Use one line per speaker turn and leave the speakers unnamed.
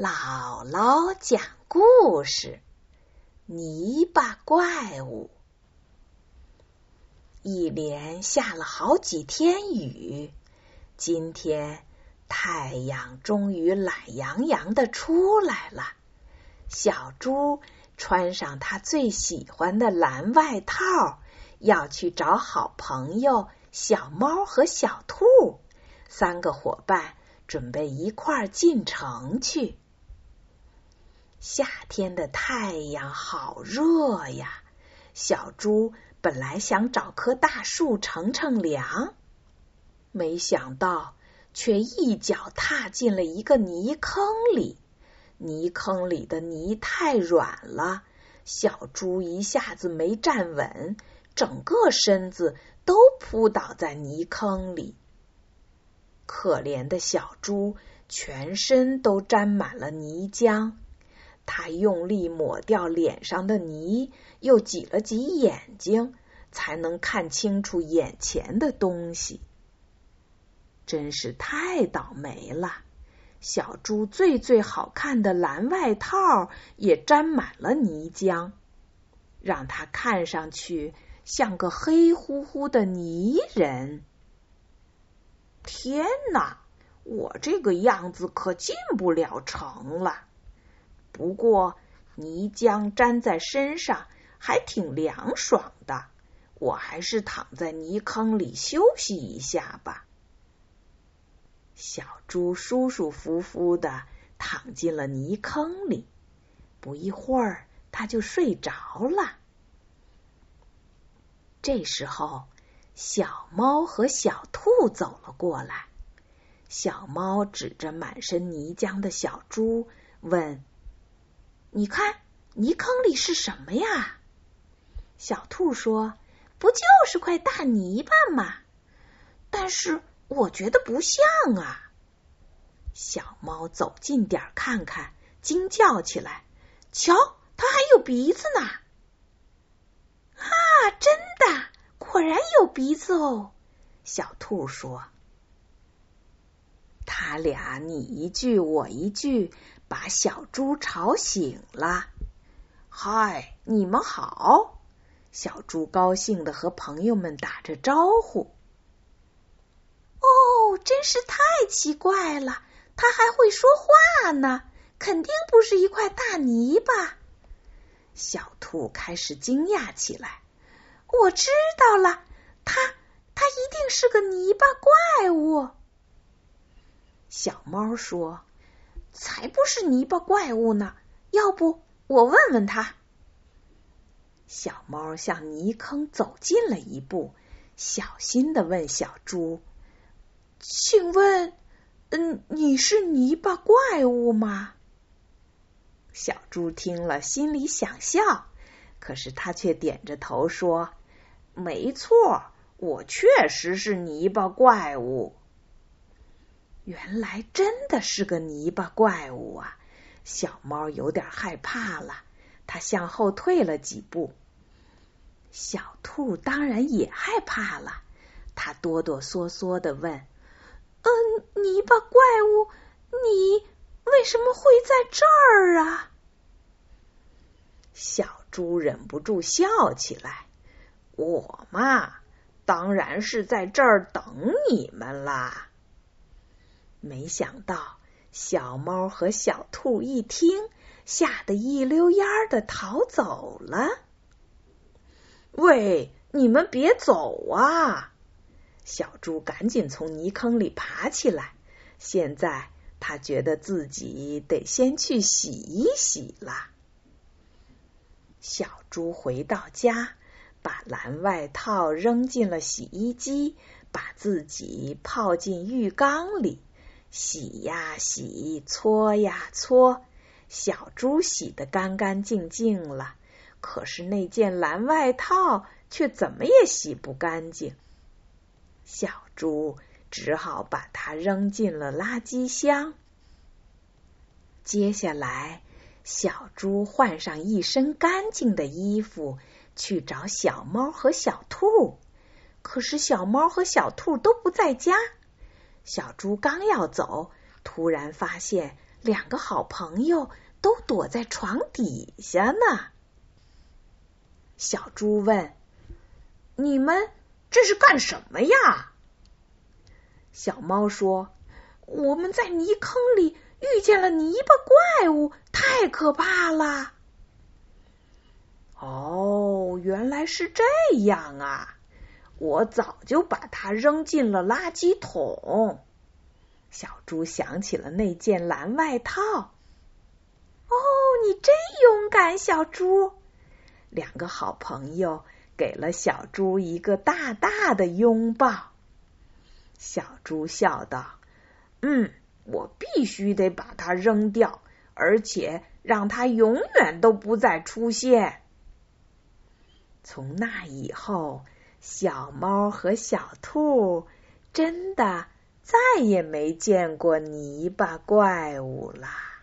姥姥讲故事：泥巴怪物。一连下了好几天雨，今天太阳终于懒洋洋的出来了。小猪穿上他最喜欢的蓝外套，要去找好朋友小猫和小兔。三个伙伴准备一块儿进城去。夏天的太阳好热呀！小猪本来想找棵大树乘乘凉，没想到却一脚踏进了一个泥坑里。泥坑里的泥太软了，小猪一下子没站稳，整个身子都扑倒在泥坑里。可怜的小猪全身都沾满了泥浆。他用力抹掉脸上的泥，又挤了挤眼睛，才能看清楚眼前的东西。真是太倒霉了！小猪最最好看的蓝外套也沾满了泥浆，让它看上去像个黑乎乎的泥人。天哪，我这个样子可进不了城了。不过泥浆粘在身上还挺凉爽的，我还是躺在泥坑里休息一下吧。小猪舒舒服服的躺进了泥坑里，不一会儿它就睡着了。这时候，小猫和小兔走了过来。小猫指着满身泥浆的小猪问。你看，泥坑里是什么呀？小兔说：“不就是块大泥巴吗？”但是我觉得不像啊。小猫走近点看看，惊叫起来：“瞧，它还有鼻子呢！”啊，真的，果然有鼻子哦。小兔说：“他俩你一句我一句。”把小猪吵醒了。嗨，你们好！小猪高兴的和朋友们打着招呼。哦，真是太奇怪了，它还会说话呢，肯定不是一块大泥巴。小兔开始惊讶起来。我知道了，它它一定是个泥巴怪物。小猫说。才不是泥巴怪物呢！要不我问问他。小猫向泥坑走近了一步，小心的问小猪：“请问，嗯，你是泥巴怪物吗？”小猪听了，心里想笑，可是他却点着头说：“没错，我确实是泥巴怪物。”原来真的是个泥巴怪物啊！小猫有点害怕了，它向后退了几步。小兔当然也害怕了，它哆哆嗦嗦的问：“嗯，泥巴怪物，你为什么会在这儿啊？”小猪忍不住笑起来：“我嘛，当然是在这儿等你们啦。”没想到，小猫和小兔一听，吓得一溜烟儿的逃走了。喂，你们别走啊！小猪赶紧从泥坑里爬起来。现在他觉得自己得先去洗一洗了。小猪回到家，把蓝外套扔进了洗衣机，把自己泡进浴缸里。洗呀洗，搓呀搓，小猪洗得干干净净了。可是那件蓝外套却怎么也洗不干净。小猪只好把它扔进了垃圾箱。接下来，小猪换上一身干净的衣服，去找小猫和小兔。可是小猫和小兔都不在家。小猪刚要走，突然发现两个好朋友都躲在床底下呢。小猪问：“你们这是干什么呀？”小猫说：“我们在泥坑里遇见了泥巴怪物，太可怕了。”哦，原来是这样啊！我早就把它扔进了垃圾桶。小猪想起了那件蓝外套。哦，你真勇敢，小猪！两个好朋友给了小猪一个大大的拥抱。小猪笑道：“嗯，我必须得把它扔掉，而且让它永远都不再出现。”从那以后，小猫和小兔真的再也没见过泥巴怪物啦。